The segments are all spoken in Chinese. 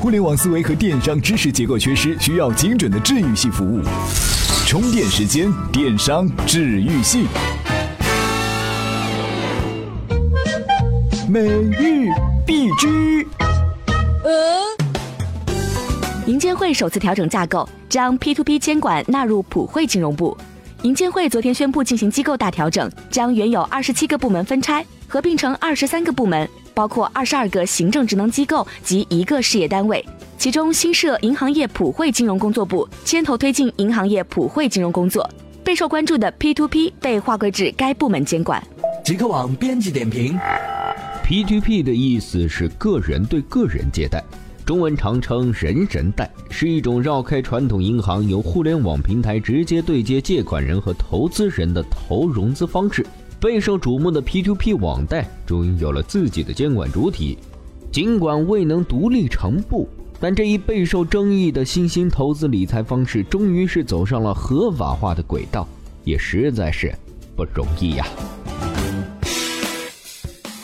互联网思维和电商知识结构缺失，需要精准的治愈系服务。充电时间，电商治愈系。每日必知。银监会首次调整架构，将 P2P 监管纳入普惠金融部。银监会昨天宣布进行机构大调整，将原有二十七个部门分拆，合并成二十三个部门，包括二十二个行政职能机构及一个事业单位。其中新设银行业普惠金融工作部，牵头推进银行业普惠金融工作。备受关注的 P2P 被划归至该部门监管。极客网编辑点评：P2P 的意思是个人对个人借贷。中文常称人人贷，是一种绕开传统银行，由互联网平台直接对接借款人和投资人的投融资方式。备受瞩目的 P2P 网贷终于有了自己的监管主体，尽管未能独立成部，但这一备受争议的新兴投资理财方式，终于是走上了合法化的轨道，也实在是不容易呀。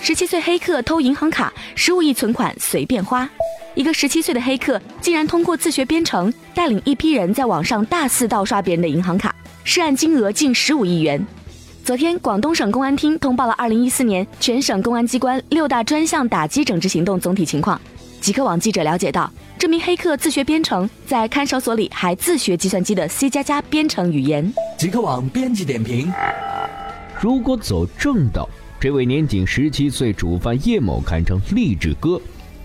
十七岁黑客偷银行卡，十五亿存款随便花。一个十七岁的黑客竟然通过自学编程，带领一批人在网上大肆盗刷别人的银行卡，涉案金额近十五亿元。昨天，广东省公安厅通报了二零一四年全省公安机关六大专项打击整治行动总体情况。极客网记者了解到，这名黑客自学编程，在看守所里还自学计算机的 C 加加编程语言。极客网编辑点评：如果走正道，这位年仅十七岁主犯叶某堪称励志哥。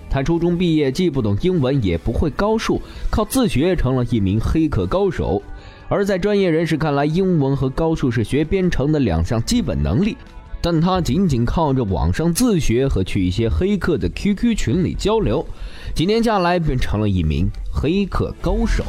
他初中毕业，既不懂英文，也不会高数，靠自学成了一名黑客高手。而在专业人士看来，英文和高数是学编程的两项基本能力，但他仅仅靠着网上自学和去一些黑客的 QQ 群里交流，几年下来便成了一名黑客高手。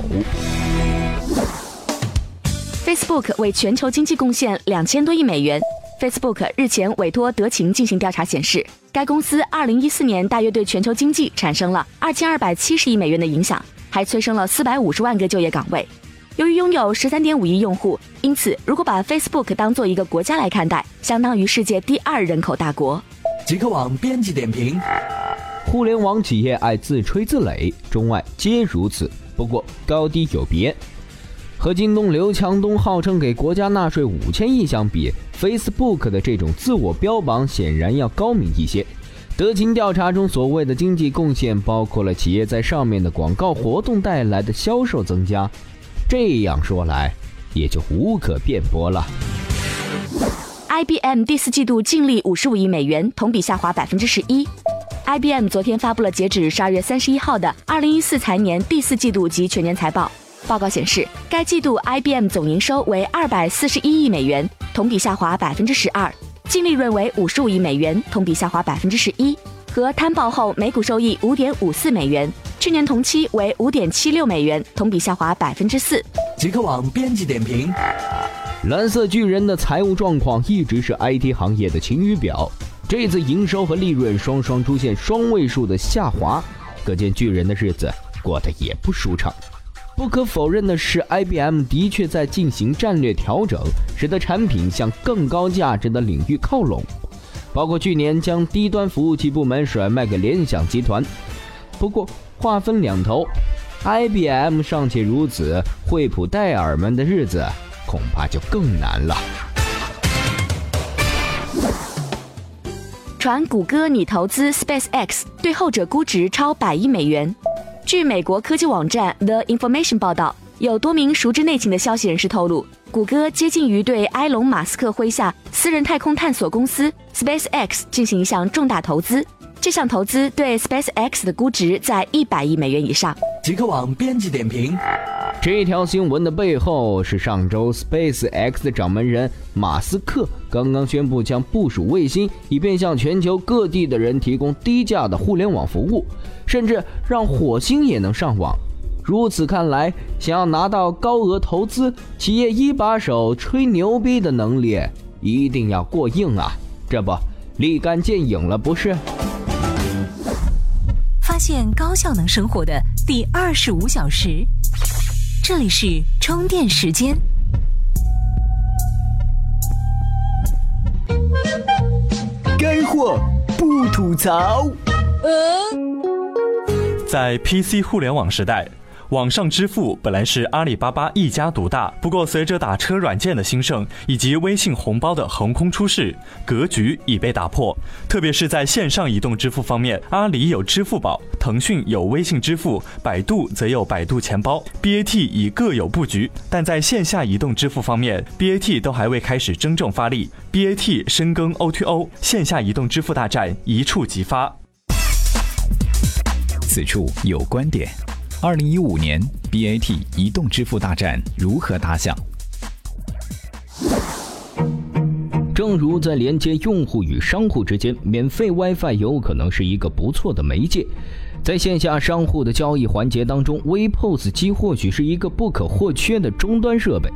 Facebook 为全球经济贡献两千多亿美元。Facebook 日前委托德勤进行调查，显示该公司2014年大约对全球经济产生了2270亿美元的影响，还催生了450万个就业岗位。由于拥有十三点五亿用户，因此如果把 Facebook 当做一个国家来看待，相当于世界第二人口大国。极客网编辑点评：互联网企业爱自吹自擂，中外皆如此，不过高低有别。和京东刘强东号称给国家纳税五千亿相比，Facebook 的这种自我标榜显然要高明一些。德勤调查中所谓的经济贡献，包括了企业在上面的广告活动带来的销售增加。这样说来，也就无可辩驳了。IBM 第四季度净利五十五亿美元，同比下滑百分之十一。IBM 昨天发布了截止十二月三十一号的二零一四财年第四季度及全年财报。报告显示，该季度 IBM 总营收为二百四十一亿美元，同比下滑百分之十二；净利润为五十五亿美元，同比下滑百分之十一。和摊报后每股收益五点五四美元，去年同期为五点七六美元，同比下滑百分之四。极客网编辑点评：蓝色巨人的财务状况一直是 IT 行业的晴雨表，这次营收和利润双双出现双位数的下滑，可见巨人的日子过得也不舒畅。不可否认的是，IBM 的确在进行战略调整，使得产品向更高价值的领域靠拢，包括去年将低端服务器部门甩卖给联想集团。不过话分两头，IBM 尚且如此，惠普戴尔们的日子恐怕就更难了。传谷歌拟投资 SpaceX，对后者估值超百亿美元。据美国科技网站 The Information 报道，有多名熟知内情的消息人士透露，谷歌接近于对埃隆·马斯克麾下私人太空探索公司 SpaceX 进行一项重大投资。这项投资对 SpaceX 的估值在一百亿美元以上。极客网编辑点评：这条新闻的背后是上周 SpaceX 的掌门人马斯克刚刚宣布将部署卫星，以便向全球各地的人提供低价的互联网服务。甚至让火星也能上网。如此看来，想要拿到高额投资，企业一把手吹牛逼的能力一定要过硬啊！这不，立竿见影了，不是？发现高效能生活的第二十五小时，这里是充电时间。干货不吐槽。呃。在 PC 互联网时代。网上支付本来是阿里巴巴一家独大，不过随着打车软件的兴盛以及微信红包的横空出世，格局已被打破。特别是在线上移动支付方面，阿里有支付宝，腾讯有微信支付，百度则有百度钱包，BAT 已各有布局。但在线下移动支付方面，BAT 都还未开始真正发力。BAT 深耕 O2O 线下移动支付大战一触即发。此处有观点。二零一五年，BAT 移动支付大战如何打响？正如在连接用户与商户之间，免费 WiFi 有可能是一个不错的媒介。在线下商户的交易环节当中，WePOS 机或许是一个不可或缺的终端设备。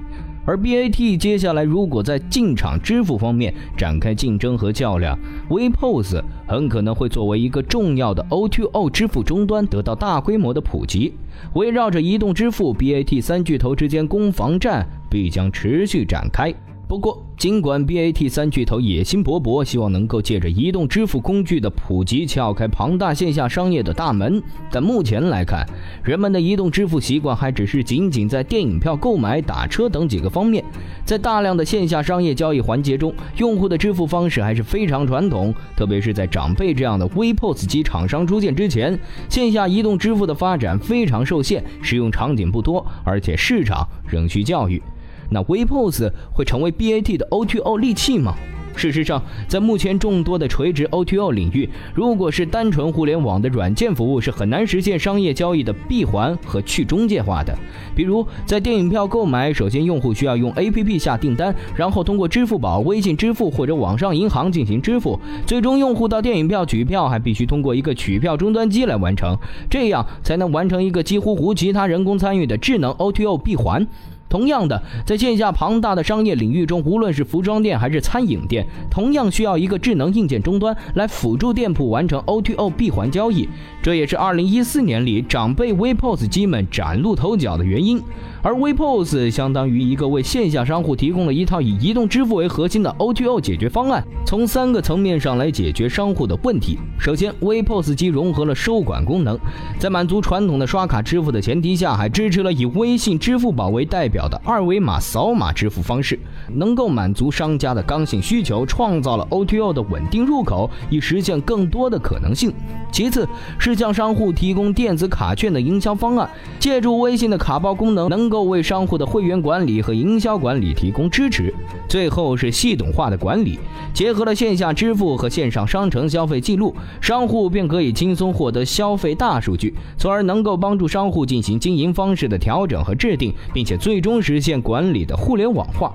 而 BAT 接下来如果在进场支付方面展开竞争和较量，WePOS 很可能会作为一个重要的 O2O 支付终端得到大规模的普及。围绕着移动支付，BAT 三巨头之间攻防战必将持续展开。不过，尽管 BAT 三巨头野心勃勃，希望能够借着移动支付工具的普及撬开庞大线下商业的大门，但目前来看，人们的移动支付习惯还只是仅仅在电影票购买、打车等几个方面。在大量的线下商业交易环节中，用户的支付方式还是非常传统，特别是在长辈这样的微 POS 机厂商出现之前，线下移动支付的发展非常受限，使用场景不多，而且市场仍需教育。那 WePOS 会成为 BAT 的 O2O 利器吗？事实上，在目前众多的垂直 O2O 领域，如果是单纯互联网的软件服务，是很难实现商业交易的闭环和去中介化的。比如，在电影票购买，首先用户需要用 APP 下订单，然后通过支付宝、微信支付或者网上银行进行支付，最终用户到电影票取票还必须通过一个取票终端机来完成，这样才能完成一个几乎无其他人工参与的智能 O2O 闭环。同样的，在线下庞大的商业领域中，无论是服装店还是餐饮店，同样需要一个智能硬件终端来辅助店铺完成 O2O 闭环交易。这也是2014年里长辈 WePOS 机们崭露头角的原因。而 WePOS 相当于一个为线下商户提供了一套以移动支付为核心的 O2O 解决方案，从三个层面上来解决商户的问题。首先，WePOS 机融合了收管功能，在满足传统的刷卡支付的前提下，还支持了以微信、支付宝为代表的二维码扫码支付方式，能够满足商家的刚性需求，创造了 O2O 的稳定入口，以实现更多的可能性。其次，是向商户提供电子卡券的营销方案，借助微信的卡包功能，能够为商户的会员管理和营销管理提供支持。最后是系统化的管理，结合了线下支付和线上商城消费记录，商户便可以轻松获得消费大数据，从而能够帮助商户进行经营方式的调整和制定，并且最终实现管理的互联网化。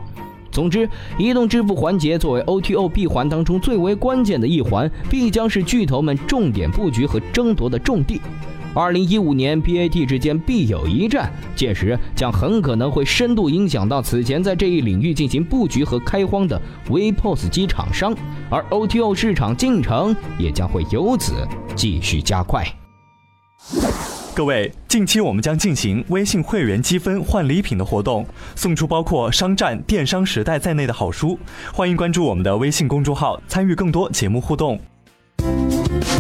总之，移动支付环节作为 O T O 闭环当中最为关键的一环，必将是巨头们重点布局和争夺的重地。二零一五年，BAT 之间必有一战，届时将很可能会深度影响到此前在这一领域进行布局和开荒的 WePOS 机厂商，而 O T O 市场进程也将会由此继续加快。各位，近期我们将进行微信会员积分换礼品的活动，送出包括《商战》《电商时代》在内的好书，欢迎关注我们的微信公众号，参与更多节目互动。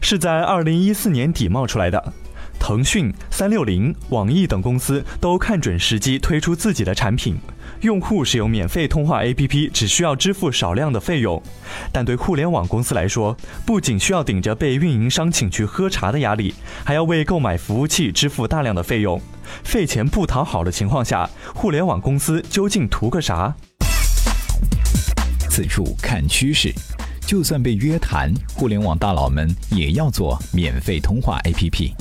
是在二零一四年底冒出来的，腾讯、三六零、网易等公司都看准时机推出自己的产品。用户使用免费通话 APP 只需要支付少量的费用，但对互联网公司来说，不仅需要顶着被运营商请去喝茶的压力，还要为购买服务器支付大量的费用。费钱不讨好的情况下，互联网公司究竟图个啥？此处看趋势。就算被约谈，互联网大佬们也要做免费通话 APP。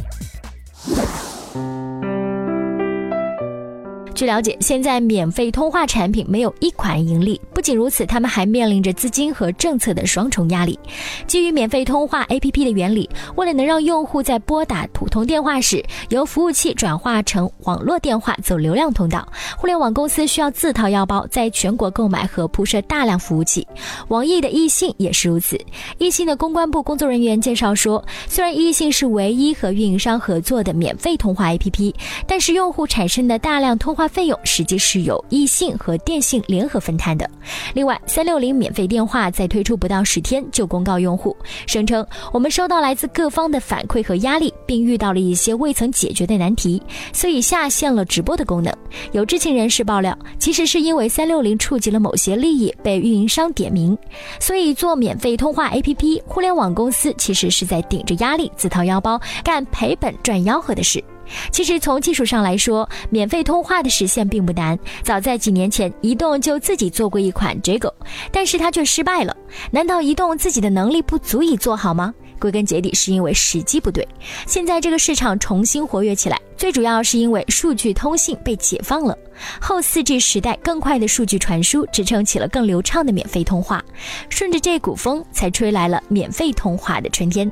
据了解，现在免费通话产品没有一款盈利。不仅如此，他们还面临着资金和政策的双重压力。基于免费通话 APP 的原理，为了能让用户在拨打普通电话时由服务器转化成网络电话走流量通道，互联网公司需要自掏腰包，在全国购买和铺设大量服务器。网易的易信也是如此。易信的公关部工作人员介绍说，虽然易信是唯一和运营商合作的免费通话 APP，但是用户产生的大量通话费用实际是由易信和电信联合分摊的。另外，三六零免费电话在推出不到十天就公告用户，声称我们收到来自各方的反馈和压力，并遇到了一些未曾解决的难题，所以下线了直播的功能。有知情人士爆料，其实是因为三六零触及了某些利益，被运营商点名，所以做免费通话 APP，互联网公司其实是在顶着压力自掏腰包干赔本赚吆喝的事。其实从技术上来说，免费通话的实现并不难。早在几年前，移动就自己做过一款 Jago，但是它却失败了。难道移动自己的能力不足以做好吗？归根结底是因为时机不对。现在这个市场重新活跃起来，最主要是因为数据通信被解放了。后四 G 时代，更快的数据传输支撑起了更流畅的免费通话，顺着这股风，才吹来了免费通话的春天。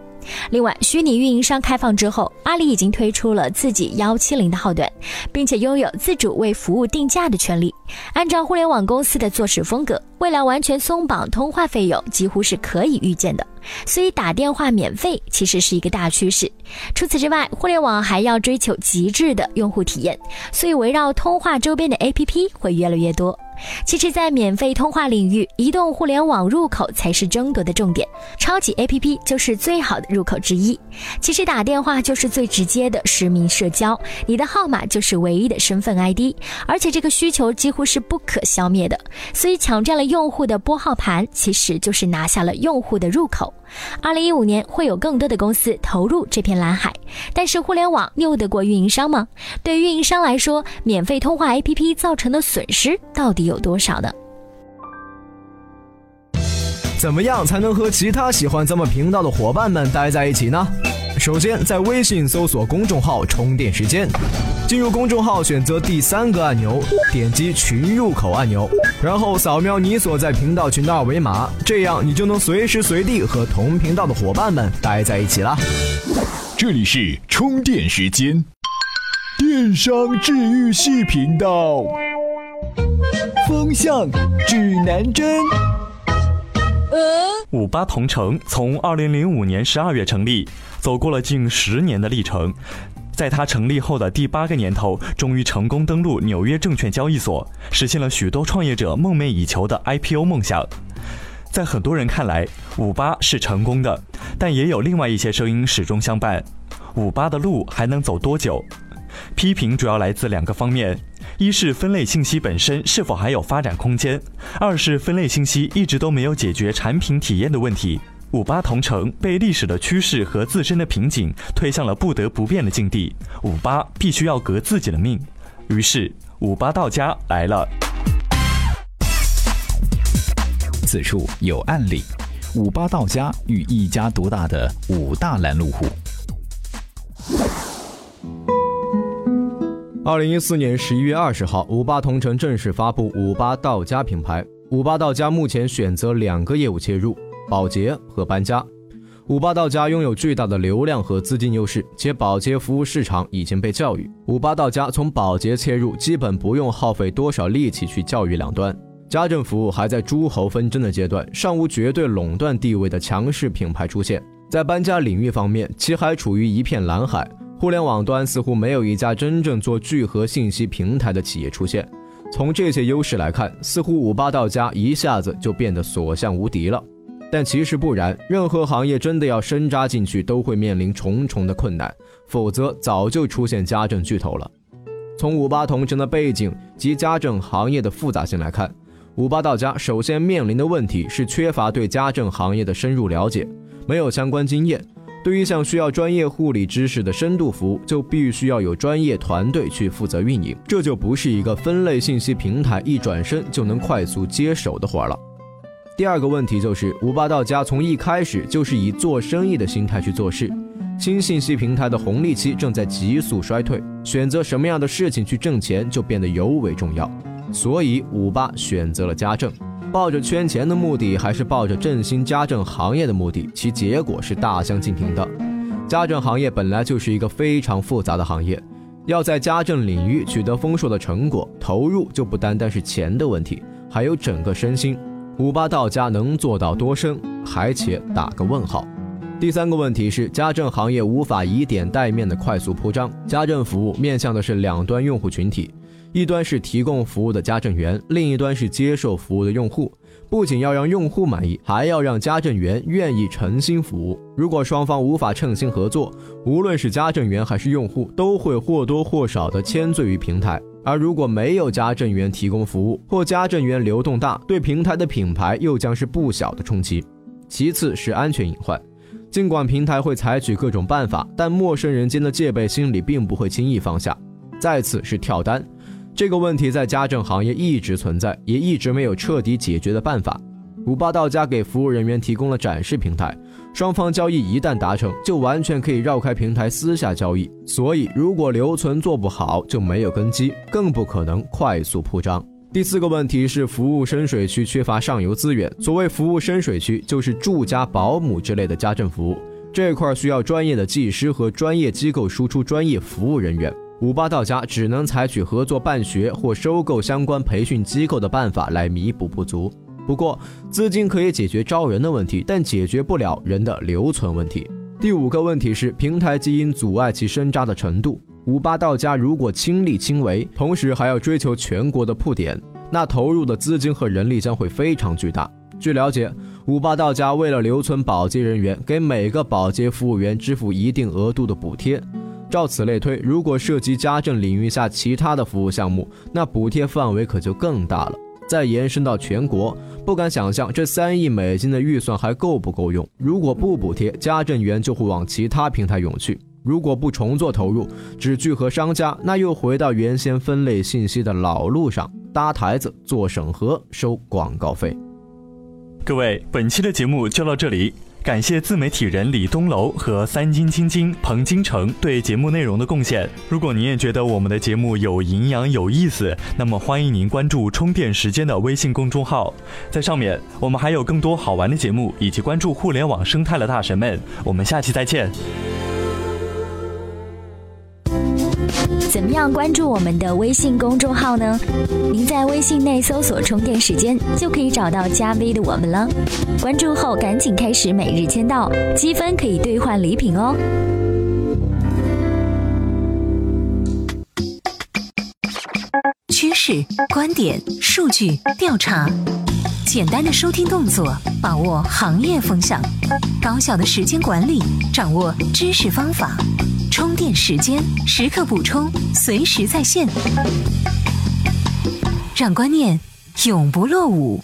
另外，虚拟运营商开放之后，阿里已经推出了自己幺七零的号段，并且拥有自主为服务定价的权利。按照互联网公司的做事风格，未来完全松绑通话费用几乎是可以预见的。所以，打电话免费其实是一个大趋势。除此之外，互联网还要追求极致的用户体验，所以围绕通话周边的 APP 会越来越多。其实，在免费通话领域，移动互联网入口才是争夺的重点。超级 APP 就是最好的入口之一。其实，打电话就是最直接的实名社交，你的号码就是唯一的身份 ID，而且这个需求几乎是不可消灭的。所以，抢占了用户的拨号盘，其实就是拿下了用户的入口。二零一五年会有更多的公司投入这片蓝海，但是互联网拗得过运营商吗？对运营商来说，免费通话 APP 造成的损失到底有多少呢？怎么样才能和其他喜欢咱们频道的伙伴们待在一起呢？首先，在微信搜索公众号“充电时间”，进入公众号，选择第三个按钮，点击群入口按钮，然后扫描你所在频道群的二维码，这样你就能随时随地和同频道的伙伴们待在一起了。这里是充电时间，电商治愈系频道，风向指南针。五八同城从二零零五年十二月成立，走过了近十年的历程，在它成立后的第八个年头，终于成功登陆纽约证券交易所，实现了许多创业者梦寐以求的 IPO 梦想。在很多人看来，五八是成功的，但也有另外一些声音始终相伴。五八的路还能走多久？批评主要来自两个方面。一是分类信息本身是否还有发展空间，二是分类信息一直都没有解决产品体验的问题。五八同城被历史的趋势和自身的瓶颈推向了不得不变的境地，五八必须要革自己的命。于是五八到家来了。此处有案例：五八到家与一家独大的五大拦路虎。二零一四年十一月二十号，五八同城正式发布五八到家品牌。五八到家目前选择两个业务切入：保洁和搬家。五八到家拥有巨大的流量和资金优势，且保洁服务市场已经被教育。五八到家从保洁切入，基本不用耗费多少力气去教育两端。家政服务还在诸侯纷争的阶段，尚无绝对垄断地位的强势品牌出现。在搬家领域方面，其还处于一片蓝海。互联网端似乎没有一家真正做聚合信息平台的企业出现。从这些优势来看，似乎五八到家一下子就变得所向无敌了。但其实不然，任何行业真的要深扎进去，都会面临重重的困难，否则早就出现家政巨头了。从五八同城的背景及家政行业的复杂性来看，五八到家首先面临的问题是缺乏对家政行业的深入了解，没有相关经验。对于一项需要专业护理知识的深度服务，就必须要有专业团队去负责运营，这就不是一个分类信息平台一转身就能快速接手的活了。第二个问题就是，五八到家从一开始就是以做生意的心态去做事，新信息平台的红利期正在急速衰退，选择什么样的事情去挣钱就变得尤为重要。所以，五八选择了家政，抱着圈钱的目的，还是抱着振兴家政行业的目的，其结果是大相径庭的。家政行业本来就是一个非常复杂的行业，要在家政领域取得丰硕的成果，投入就不单单是钱的问题，还有整个身心。五八到家能做到多深，还且打个问号。第三个问题是，家政行业无法以点带面的快速铺张。家政服务面向的是两端用户群体，一端是提供服务的家政员，另一端是接受服务的用户。不仅要让用户满意，还要让家政员愿意诚心服务。如果双方无法称心合作，无论是家政员还是用户，都会或多或少的迁罪于平台。而如果没有家政员提供服务，或家政员流动大，对平台的品牌又将是不小的冲击。其次是安全隐患。尽管平台会采取各种办法，但陌生人间的戒备心理并不会轻易放下。再次是跳单，这个问题在家政行业一直存在，也一直没有彻底解决的办法。五八到家给服务人员提供了展示平台，双方交易一旦达成，就完全可以绕开平台私下交易。所以，如果留存做不好，就没有根基，更不可能快速铺张。第四个问题是服务深水区缺乏上游资源。所谓服务深水区，就是住家保姆之类的家政服务，这块需要专业的技师和专业机构输出专业服务人员。五八到家只能采取合作办学或收购相关培训机构的办法来弥补不足。不过，资金可以解决招人的问题，但解决不了人的留存问题。第五个问题是平台基因阻碍其生扎的程度。五八到家如果亲力亲为，同时还要追求全国的铺点，那投入的资金和人力将会非常巨大。据了解，五八到家为了留存保洁人员，给每个保洁服务员支付一定额度的补贴。照此类推，如果涉及家政领域下其他的服务项目，那补贴范围可就更大了。再延伸到全国，不敢想象这三亿美金的预算还够不够用。如果不补贴，家政员就会往其他平台涌去。如果不重做投入，只聚合商家，那又回到原先分类信息的老路上，搭台子、做审核、收广告费。各位，本期的节目就到这里，感谢自媒体人李东楼和三金晶晶、彭金城对节目内容的贡献。如果您也觉得我们的节目有营养、有意思，那么欢迎您关注“充电时间”的微信公众号，在上面我们还有更多好玩的节目，以及关注互联网生态的大神们。我们下期再见。怎么样关注我们的微信公众号呢？您在微信内搜索“充电时间”就可以找到加 V 的我们了。关注后赶紧开始每日签到，积分可以兑换礼品哦。趋势、观点、数据、调查，简单的收听动作，把握行业风向；高效的时间管理，掌握知识方法。充电时间，时刻补充，随时在线，让观念永不落伍。